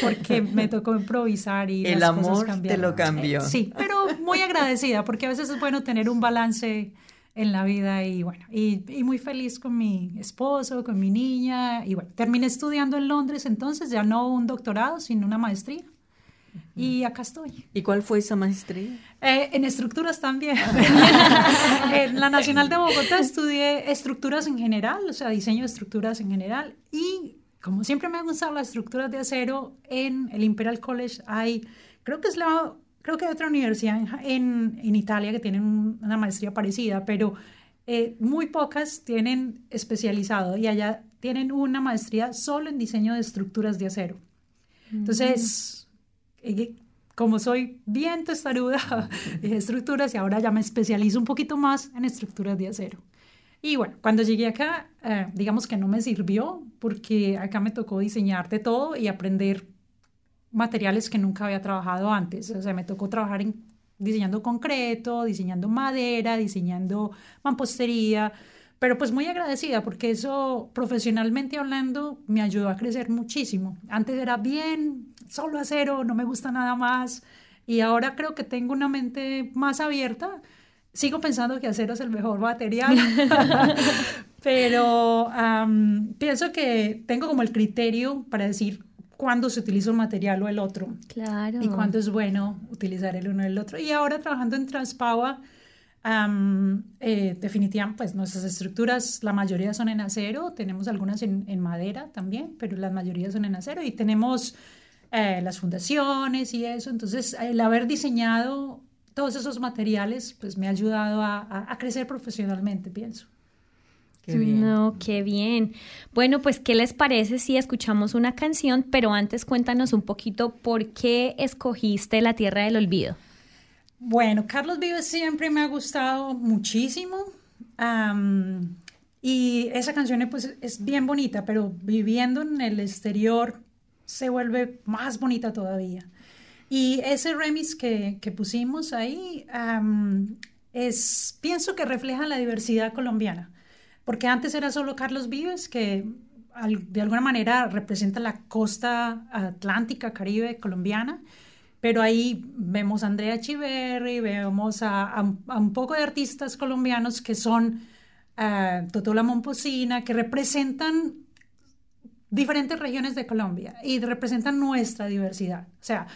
D: porque me tocó improvisar y
A: el amor te lo cambió.
D: Sí, pero muy agradecida porque a veces es bueno tener un balance en la vida y bueno, y, y, muy feliz con mi esposo, con mi niña y bueno, terminé estudiando en Londres entonces, ya no un doctorado, sino una maestría. Y acá estoy.
A: ¿Y cuál fue esa maestría?
D: Eh, en estructuras también. en la Nacional de Bogotá estudié estructuras en general, o sea, diseño de estructuras en general. Y como siempre me han gustado las estructuras de acero, en el Imperial College hay, creo que es la, creo que hay otra universidad en, en Italia que tienen una maestría parecida, pero eh, muy pocas tienen especializado y allá tienen una maestría solo en diseño de estructuras de acero. Entonces como soy bien testaruda de estructuras y ahora ya me especializo un poquito más en estructuras de acero. Y bueno, cuando llegué acá, eh, digamos que no me sirvió porque acá me tocó diseñar de todo y aprender materiales que nunca había trabajado antes. O sea, me tocó trabajar en, diseñando concreto, diseñando madera, diseñando mampostería, pero pues muy agradecida porque eso profesionalmente hablando me ayudó a crecer muchísimo. Antes era bien solo acero, no me gusta nada más y ahora creo que tengo una mente más abierta. Sigo pensando que acero es el mejor material, pero pienso que tengo como el criterio para decir cuándo se utiliza un material o el otro.
B: Claro.
D: Y cuándo es bueno utilizar el uno o el otro. Y ahora trabajando en Transpaua, eh, definitivamente, pues nuestras estructuras, la mayoría son en acero, tenemos algunas en, en madera también, pero la mayoría son en acero y tenemos eh, las fundaciones y eso. Entonces, el haber diseñado todos esos materiales, pues me ha ayudado a, a, crecer profesionalmente, pienso.
B: Qué bien. No, qué bien. Bueno, pues, ¿qué les parece si escuchamos una canción? Pero antes cuéntanos un poquito por qué escogiste La Tierra del Olvido.
D: Bueno, Carlos Vives siempre me ha gustado muchísimo. y esa canción pues, es bien bonita, pero viviendo en el exterior se vuelve más bonita todavía. Y ese remix que, que pusimos ahí es, pienso que refleja la diversidad colombiana, porque antes era solo Carlos Vives, que de alguna manera representa la costa atlántica, caribe colombiana, pero ahí vemos a Andrea Chiverri, vemos a, un poco de artistas colombianos que son uh, Totola Momposina, que representan diferentes regiones de Colombia y representan nuestra diversidad. O sea,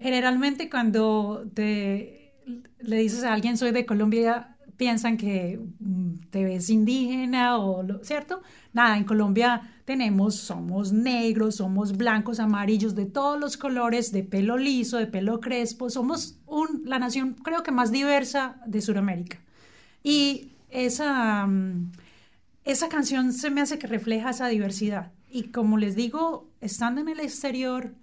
D: generalmente cuando te, le dices a alguien soy de Colombia, piensan que mm, te ves indígena o, lo, ¿cierto? Nada, en Colombia tenemos, somos negros, somos blancos, amarillos, de todos los colores, de pelo liso, de pelo crespo, somos un, la nación creo que más diversa de Sudamérica. Y esa, mm, esa canción se me hace que refleja esa diversidad. Y como les digo, estando en el exterior,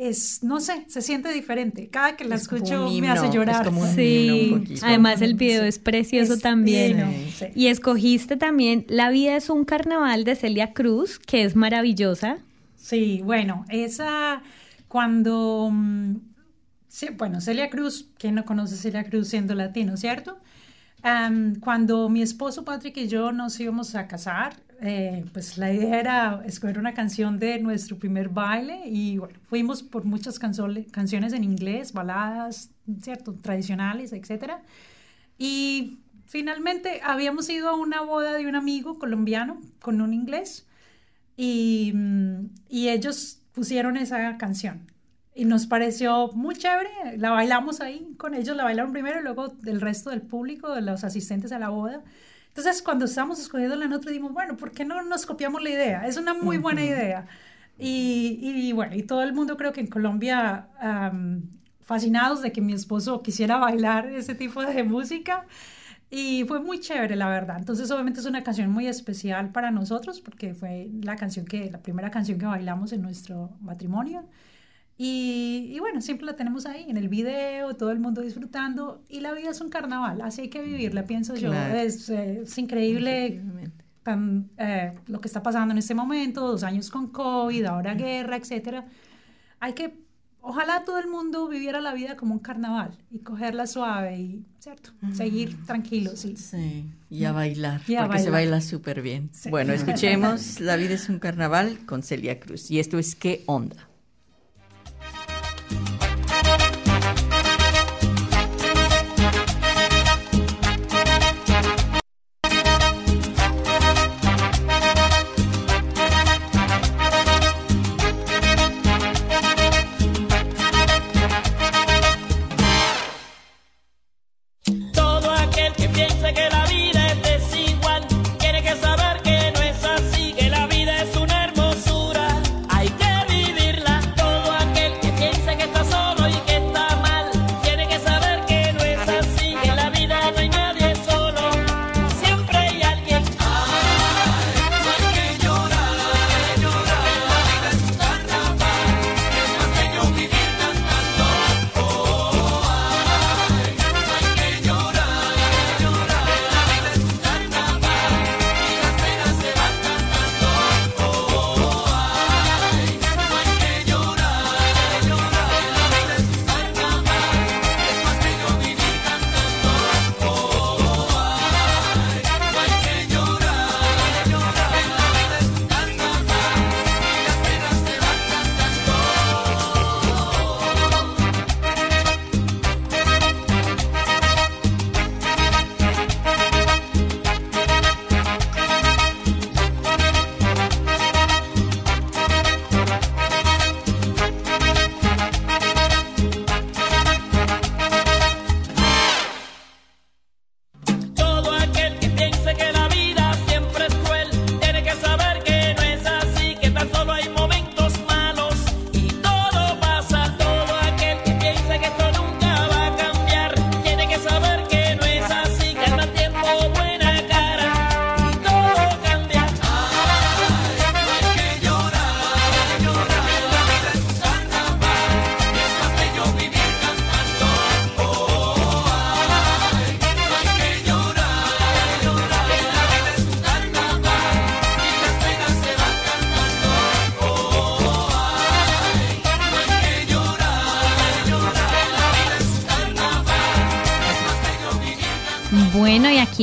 D: es, no sé, se siente diferente. Cada que la escucho me hace llorar.
B: sí, además el video es precioso también. Y escogiste también La vida es un carnaval de Celia Cruz, que es maravillosa.
D: Sí, bueno, esa cuando, mm, bueno, Celia Cruz, ¿quién no conoce a Celia Cruz siendo latino, cierto? Cuando mi esposo Patrick y yo nos íbamos a casar, eh, pues la idea era escoger una canción de nuestro primer baile y bueno, fuimos por muchas canciones en inglés, baladas, ¿cierto? Tradicionales, etc. Y finalmente habíamos ido a una boda de un amigo colombiano con un inglés y, mm, y ellos pusieron esa canción y nos pareció muy chévere. La bailamos ahí con ellos, la bailaron primero y luego del resto del público, de los asistentes a la boda. Entonces, cuando estábamos escogiendo la nota, dijimos, bueno, ¿por qué no nos copiamos la idea? Es una muy buena idea. Y, y, bueno, y todo el mundo creo que en Colombia fascinados de que mi esposo quisiera bailar ese tipo de música. Y fue muy chévere, la verdad. Entonces, obviamente es una canción muy especial para nosotros porque fue la canción que, la primera canción que bailamos en nuestro matrimonio. Y, bueno, siempre la tenemos ahí en el video, todo el mundo disfrutando. Y la vida es un carnaval, así hay que vivirla, pienso yo. Es, es, increíble tan, eh, lo que está pasando en este momento, dos años con COVID, ahora guerra, etcétera. Hay que, ojalá todo el mundo viviera la vida como un carnaval y cogerla suave y, ¿cierto? Seguir tranquilos. Sí.
J: sí. Y a bailar, porque se baila súper bien. Bueno, escuchemos La vida es un carnaval con Celia Cruz. Y esto es ¿Qué onda?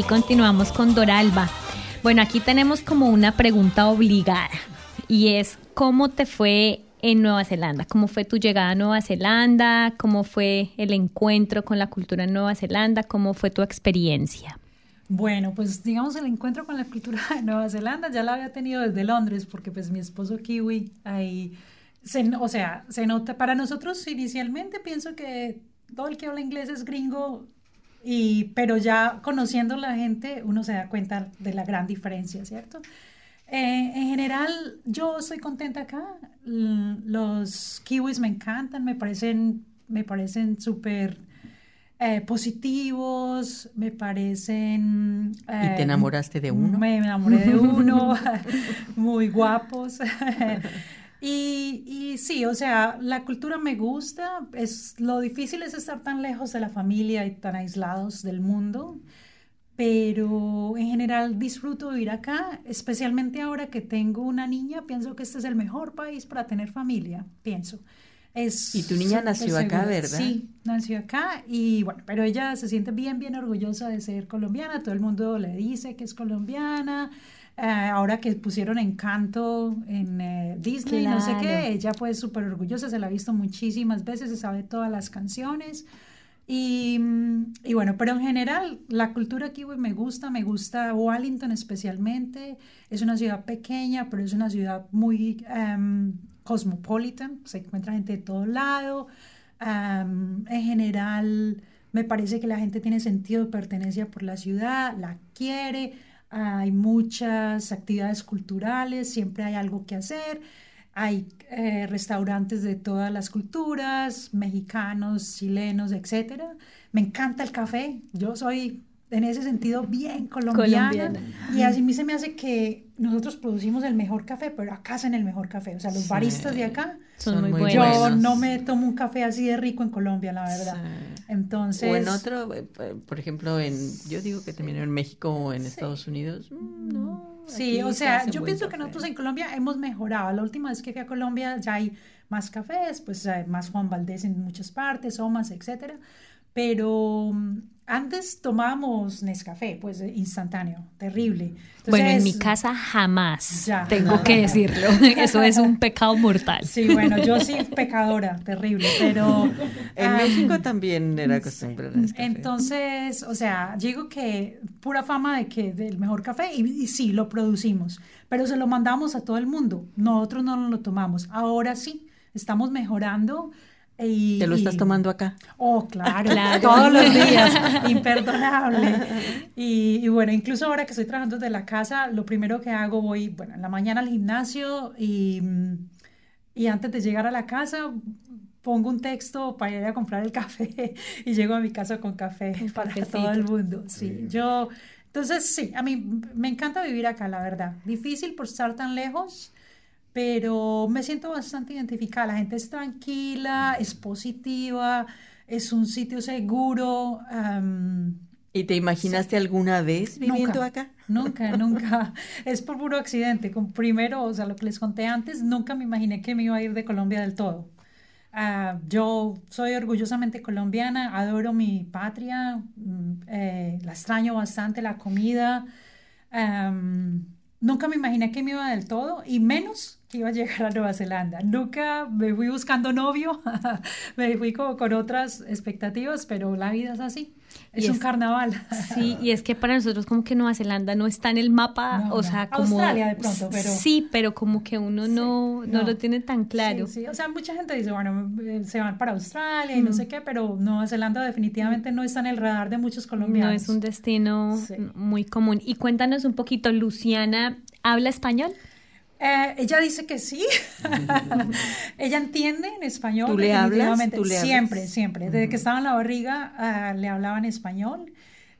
B: Continuamos con Doralba. Bueno, aquí tenemos como una pregunta obligada y es ¿cómo te fue en Nueva Zelanda? ¿Cómo fue tu llegada a Nueva Zelanda? ¿Cómo fue el encuentro con la cultura en Nueva Zelanda? ¿Cómo fue tu experiencia?
D: Bueno, pues digamos el encuentro con la cultura de Nueva Zelanda ya la había tenido desde Londres porque pues mi esposo kiwi ahí, o sea, se nota, para nosotros inicialmente pienso que todo el que habla inglés es gringo y, pero ya conociendo la gente uno se da cuenta de la gran diferencia, ¿cierto? Eh, en general, yo estoy contenta acá. Los kiwis me encantan, me parecen, me parecen súper eh, positivos, me parecen...
J: ¿Y te eh, enamoraste de uno?
D: Me enamoré de uno, muy guapos. y, y sí, o sea, la cultura me gusta, es, lo difícil es estar tan lejos de la familia y tan aislados del mundo, pero en general disfruto vivir acá, especialmente ahora que tengo una niña, pienso que este es el mejor país para tener familia, pienso. Es
A: y tu niña nació acá, ¿verdad?
D: Sí, nació acá y bueno, pero ella se siente bien, bien orgullosa de ser colombiana, todo el mundo le dice que es colombiana, eh, ahora que pusieron Encanto en eh, Disney, no sé qué, ella pues súper orgullosa, se la ha visto muchísimas veces, se sabe todas las canciones. Y, y, bueno, pero en general la cultura aquí me gusta, me gusta Wellington especialmente. Es una ciudad pequeña, pero es una ciudad muy um, cosmopolitan, se encuentra gente de todo lado. Um, en general me parece que la gente tiene sentido de pertenencia por la ciudad, la quiere hay muchas actividades culturales, siempre hay algo que hacer, hay eh, restaurantes de todas las culturas, mexicanos, chilenos, etc. Me encanta el café, yo soy en ese sentido bien colombiana, y así a mí se me hace que nosotros producimos el mejor café, pero acá hacen el mejor café, o sea, los baristas de acá
B: son, muy buenos.
D: Yo no me tomo un café así de rico en Colombia, la verdad. Entonces,
A: o en otro, eh, por ejemplo, en yo digo que también en México o en Estados Unidos, mm, no.
D: Sí, o sea, yo pienso que nosotros en Colombia hemos mejorado. La última vez que fui a Colombia ya hay más cafés, pues hay más Juan Valdés en muchas partes, Omas, etcétera. Pero mm, antes tomábamos Nescafé, pues instantáneo, terrible.
B: bueno, en mi casa jamás, tengo que decirlo. Eso es un pecado mortal.
D: Sí, bueno, yo sí pecadora, terrible, pero...
A: En México también era costumbre Nescafé.
D: Entonces, o sea, digo que pura fama de que del mejor café, y, y sí, lo producimos, pero se lo mandamos a todo el mundo. Nosotros no lo tomamos. Ahora sí, estamos mejorando
A: ¿Te lo estás tomando acá?
D: Oh, claro, todos los días, imperdonable. Y, bueno, incluso ahora que estoy trabajando desde la casa, lo primero que hago, voy, bueno, en la mañana al gimnasio y, y antes de llegar a la casa pongo un texto para ir a comprar el café y llego a mi casa con café para todo el mundo. Sí, yo, entonces sí, a mí me encanta vivir acá, la verdad. Difícil por estar tan lejos pero me siento bastante identificada. La gente es tranquila, es positiva, es un sitio seguro.
A: ¿Y te imaginaste alguna vez viviendo acá?
D: Nunca, nunca. Es por puro accidente. Con, primero, o sea, lo que les conté antes, nunca me imaginé que me iba a ir de Colombia del todo. Ah, yo soy orgullosamente colombiana, adoro mi patria, mm, eh, la extraño bastante, la comida. Nunca me imaginé que me iba del todo, y menos que iba a llegar a Nueva Zelanda. Nunca me fui buscando novio, me fui como con otras expectativas, pero la vida es así. Es, un carnaval.
B: Sí, y es que para nosotros como que Nueva Zelanda no está en el mapa, o sea, como...
D: Australia de pronto, pero...
B: Sí, pero como que uno no, no, lo tiene tan claro.
D: Sí, sí, o sea, mucha gente dice, bueno, eh, se van para Australia y no sé qué, pero Nueva Zelanda definitivamente no está en el radar de muchos colombianos.
B: No es un destino muy común. Y cuéntanos un poquito, Luciana, ¿habla español?
D: Eh, ella dice que sí. ella entiende en español.
A: ¿Tú le hablas?
D: siempre, siempre. Desde que estaba en la barriga ah, le hablaba en español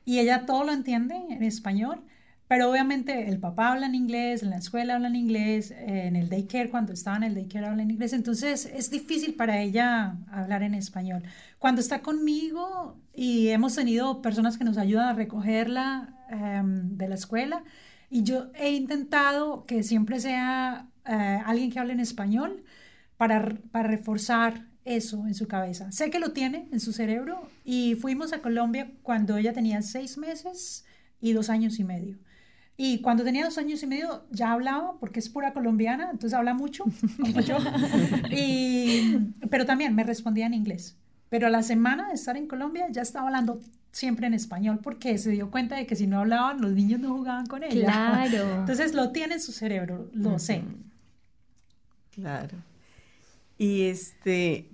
D: y ella todo lo entiende en español. Pero obviamente el papá habla en inglés, en la escuela habla en inglés, en el daycare, cuando estaba en el daycare habla en inglés. Entonces es difícil para ella hablar en español. Cuando está conmigo y hemos tenido personas que nos ayudan a recogerla em, de la escuela, y yo he intentado que siempre sea eh, alguien que hable en español para, para reforzar eso en su cabeza. Sé que lo tiene en su cerebro y fuimos a Colombia cuando ella tenía seis meses y dos años y medio. Y cuando tenía dos años y medio ya hablaba, porque es pura colombiana, entonces habla mucho, como yo. Pero también me respondía en inglés. Pero a la semana de estar en Colombia ya estaba hablando siempre en español porque se dio cuenta de que si no hablaban los niños no jugaban con ella.
B: Claro.
D: Entonces lo tiene en su cerebro, lo sé.
A: Claro. Y este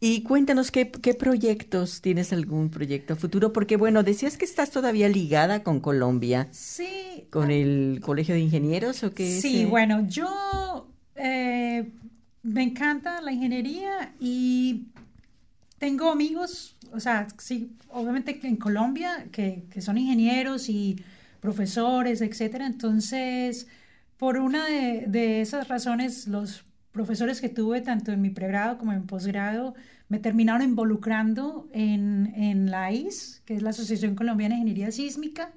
A: y cuéntanos ¿qué, qué, proyectos tienes algún proyecto futuro porque bueno decías que estás todavía ligada con Colombia.
D: Sí.
A: Con el Colegio de Ingenieros o qué.
D: Sí, bueno yo eh, me encanta la ingeniería y tengo amigos, o sea, sí, obviamente en Colombia, que, que son ingenieros y profesores, etcétera. Entonces, por una de, de, esas razones los profesores que tuve tanto en mi pregrado como en posgrado me terminaron involucrando en, en la AIS, que es la Asociación Colombiana de Ingeniería Sísmica.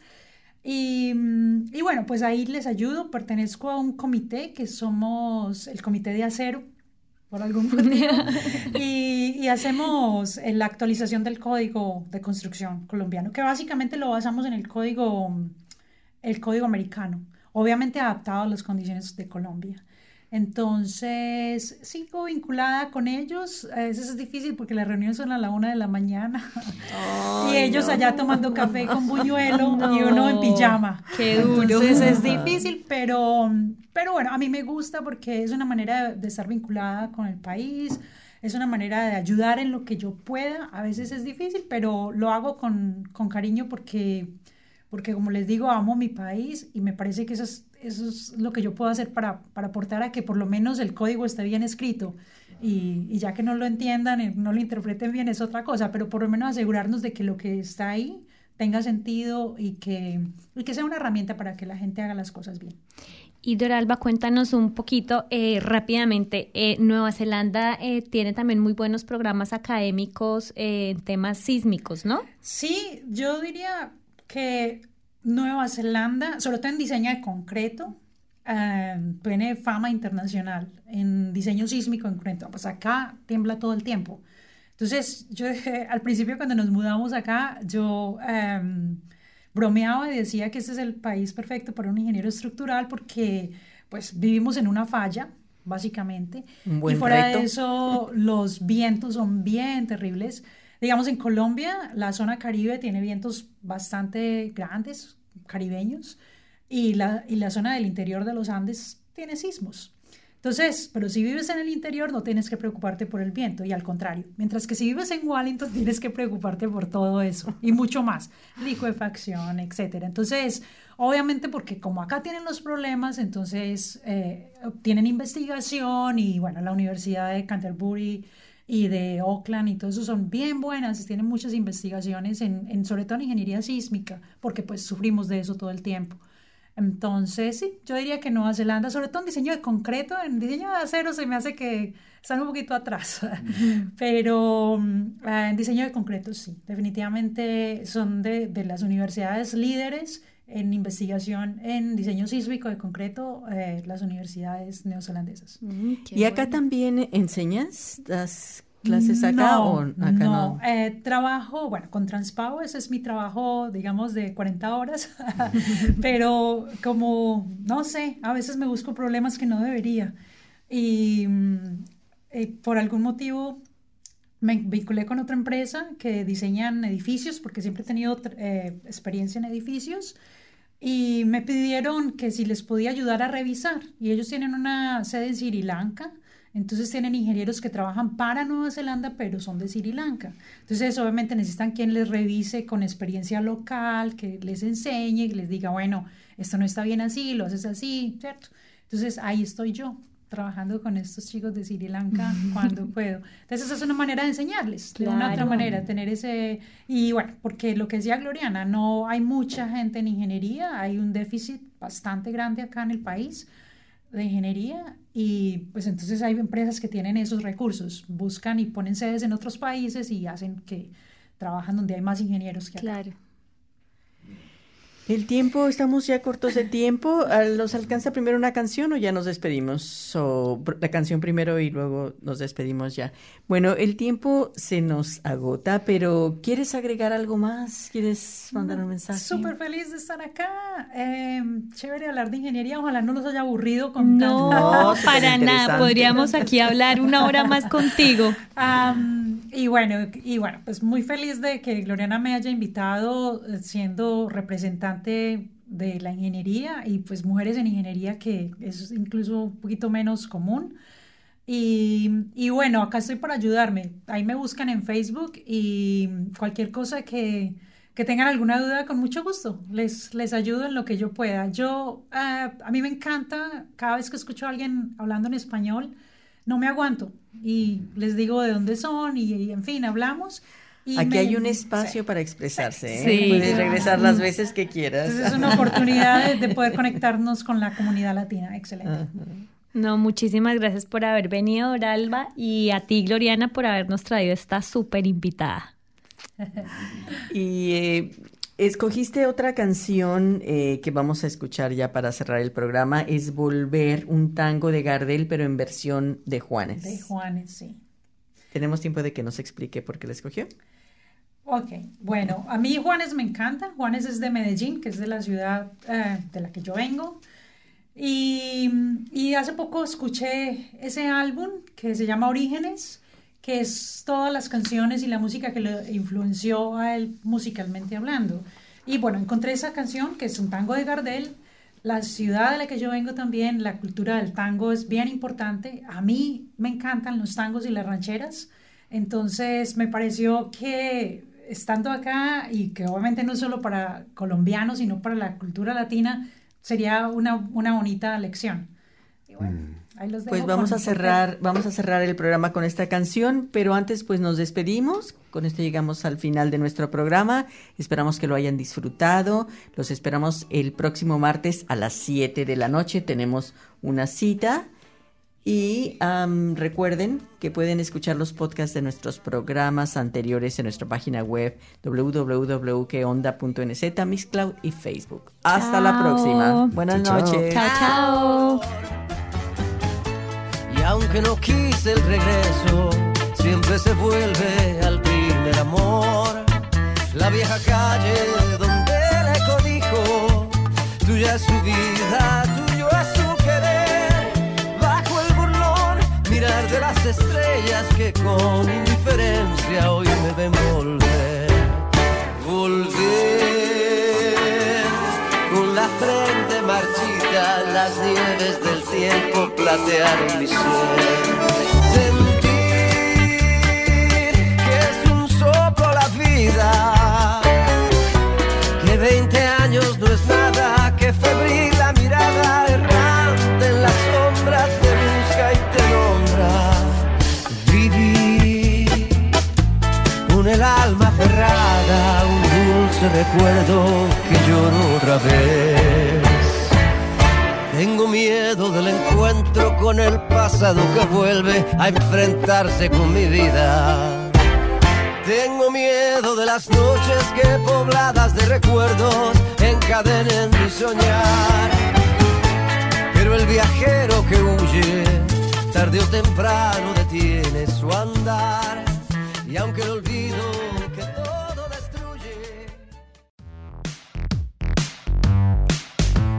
D: Y, y, bueno, pues ahí les ayudo. Pertenezco a un comité que somos el Comité de Acero, por algún motivo. y, y, hacemos la actualización del código de construcción colombiano, que básicamente lo basamos en el código, el código americano, obviamente adaptado a las condiciones de Colombia. Entonces, sigo vinculada con ellos. A veces es difícil porque las reuniones son a la una de la mañana. y ellos allá tomando café con buñuelo y uno en pijama.
B: Qué duro.
D: Entonces es difícil, pero, pero bueno, a mí me gusta porque es una manera de estar vinculada con el país. Es una manera de ayudar en lo que yo pueda. A veces es difícil, pero lo hago con, con cariño porque, porque, como les digo, amo mi país y me parece que eso es eso es lo que yo puedo hacer para, para, aportar a que por lo menos el código esté bien escrito. Y, y, ya que no lo entiendan, no lo interpreten bien, es otra cosa, pero por lo menos asegurarnos de que lo que está ahí tenga sentido y que, y que sea una herramienta para que la gente haga las cosas bien.
B: Y Doralba, cuéntanos un poquito eh, rápidamente. Eh, Nueva Zelanda eh, tiene también muy buenos programas académicos en temas sísmicos, ¿no?
D: Sí, yo diría que Nueva Zelanda, sobre todo en diseño de concreto, tiene fama internacional en diseño sísmico en concreto. Pues acá tiembla todo el tiempo. Entonces, yo al principio cuando nos mudamos acá, yo bromeaba y decía que este es el país perfecto para un ingeniero estructural porque pues vivimos en una falla, básicamente. y fuera de eso, los vientos son bien terribles. Digamos, en Colombia, la zona caribe tiene vientos bastante grandes, caribeños, y la, y la zona del interior de los Andes tiene sismos. Entonces, pero si vives en el interior no tienes que preocuparte por el viento y al contrario, mientras que si vives en Wellington tienes que preocuparte por todo eso y mucho más, liquefacción, etcétera. Entonces, obviamente porque como acá tienen los problemas, entonces eh, tienen investigación y bueno, la Universidad de Canterbury y de Oakland y todo eso son bien buenas, tienen muchas investigaciones en, en, sobre todo en ingeniería sísmica, porque pues sufrimos de eso todo el tiempo. Entonces, sí, yo diría que Nueva Zelanda, sobre todo en diseño de concreto, en diseño de acero se me hace que están un poquito atrás, pero mm, en diseño de concreto sí, definitivamente son de, de las universidades líderes en investigación en diseño sísmico de concreto eh, las universidades neozelandesas.
A: Mm, ¿Y acá también enseñas las clases acá o acá no?
D: no? Eh, trabajo, bueno, con Transpower, ese es mi trabajo, digamos, de 40 horas, pero como, no sé, a veces me busco problemas que no debería. Y, mm, eh, por algún motivo me vinculé con otra empresa que diseñan edificios, porque siempre he tenido experiencia en edificios y me pidieron que si les podía ayudar a revisar. Y ellos tienen una sede en Sri Lanka, entonces tienen ingenieros que trabajan para Nueva Zelanda, pero son de Sri Lanka. Entonces obviamente necesitan quien les revise con experiencia local, que les enseñe, que les diga, bueno, esto no está bien así, lo haces así, ¿cierto? Entonces ahí estoy yo trabajando con estos chicos de Sri Lanka cuando puedo. Entonces, esa es una manera de enseñarles, de una otra manera, tener ese... Y bueno, porque lo que decía Gloriana, no hay mucha gente en ingeniería, hay un déficit bastante grande acá en el país de ingeniería y pues entonces hay empresas que tienen esos recursos, buscan y ponen sedes en otros países y hacen que trabajan donde hay más ingenieros que acá.
B: Claro.
A: El tiempo, estamos ya cortos de tiempo. ¿Nos alcanza primero una canción o ya nos despedimos? O la canción primero y luego nos despedimos ya. Bueno, el tiempo se nos agota, pero ¿quieres agregar algo más? ¿Quieres mandar un mensaje?
D: Súper feliz de estar acá. Eh, chévere hablar de ingeniería. Ojalá no los haya aburrido con
B: No,
D: tanto.
B: para nada. Podríamos aquí hablar una hora más contigo.
D: Um, y bueno, y bueno, pues muy feliz de que Gloriana me haya invitado siendo representante de la ingeniería y pues mujeres en ingeniería que es incluso un poquito menos común. Y, y, bueno, acá estoy para ayudarme. Ahí me buscan en Facebook y cualquier cosa que, que tengan alguna duda, con mucho gusto. Les, les ayudo en lo que yo pueda. Yo, uh, a mí me encanta, cada vez que escucho a alguien hablando en español, no me aguanto y les digo de dónde son y en fin, hablamos. Y
A: Aquí
D: me,
A: hay un espacio sí, para expresarse.
B: Sí.
A: ¿eh? Puedes regresar las veces que quieras.
D: Entonces es una oportunidad de, de, poder conectarnos con la comunidad latina. Excelente.
B: No, muchísimas gracias por haber venido, Doralba, y a ti, Gloriana, por habernos traído esta súper invitada.
A: y eh, escogiste otra canción eh, que vamos a escuchar ya para cerrar el programa, es Volver, un tango de Gardel, pero en versión de Juanes.
D: De Juanes, sí.
A: ¿Tenemos tiempo de que nos explique por qué la escogió?
D: Ok, bueno, a mí Juanes me encanta. Juanes es de Medellín, que es de la ciudad eh, de la que yo vengo. Y, y, hace poco escuché ese álbum que se llama Orígenes, que es todas las canciones y la música que le influenció a él musicalmente hablando. Y bueno, encontré esa canción que es un tango de Gardel. La ciudad de la que yo vengo también, la cultura del tango es bien importante. A mí me encantan los tangos y las rancheras. Entonces me pareció que estando acá y que obviamente no solo para colombianos, sino para la cultura latina, sería una, una bonita lección.
A: Mm. ahí los pues vamos a cerrar, vamos a cerrar el programa con esta canción, pero antes pues nos despedimos. Con esto llegamos al final de nuestro programa. Esperamos que lo hayan disfrutado. Los esperamos el próximo martes a las 7 de la noche. Tenemos una cita y recuerden que pueden escuchar los podcasts de nuestros programas anteriores en nuestra página web www.queonda.nz, Mixcloud y Facebook. Hasta la próxima. Buenas noches.
B: Chao, chao.
K: Y aunque no quise el regreso, siempre se vuelve al primer amor. La vieja calle donde le codijo, tuya es su vida, tuyo es su de las estrellas que con indiferencia hoy me ven volver. Volver con la frente marchita, las nieves del tiempo platearon mi ser. Alma cerrada, un dulce recuerdo que lloro otra vez. Tengo miedo del encuentro con el pasado que vuelve a enfrentarse con mi vida. Tengo miedo de las noches que pobladas de recuerdos encadenen mi soñar. Pero el viajero que huye, tarde o temprano detiene su andar. Y aunque el olvido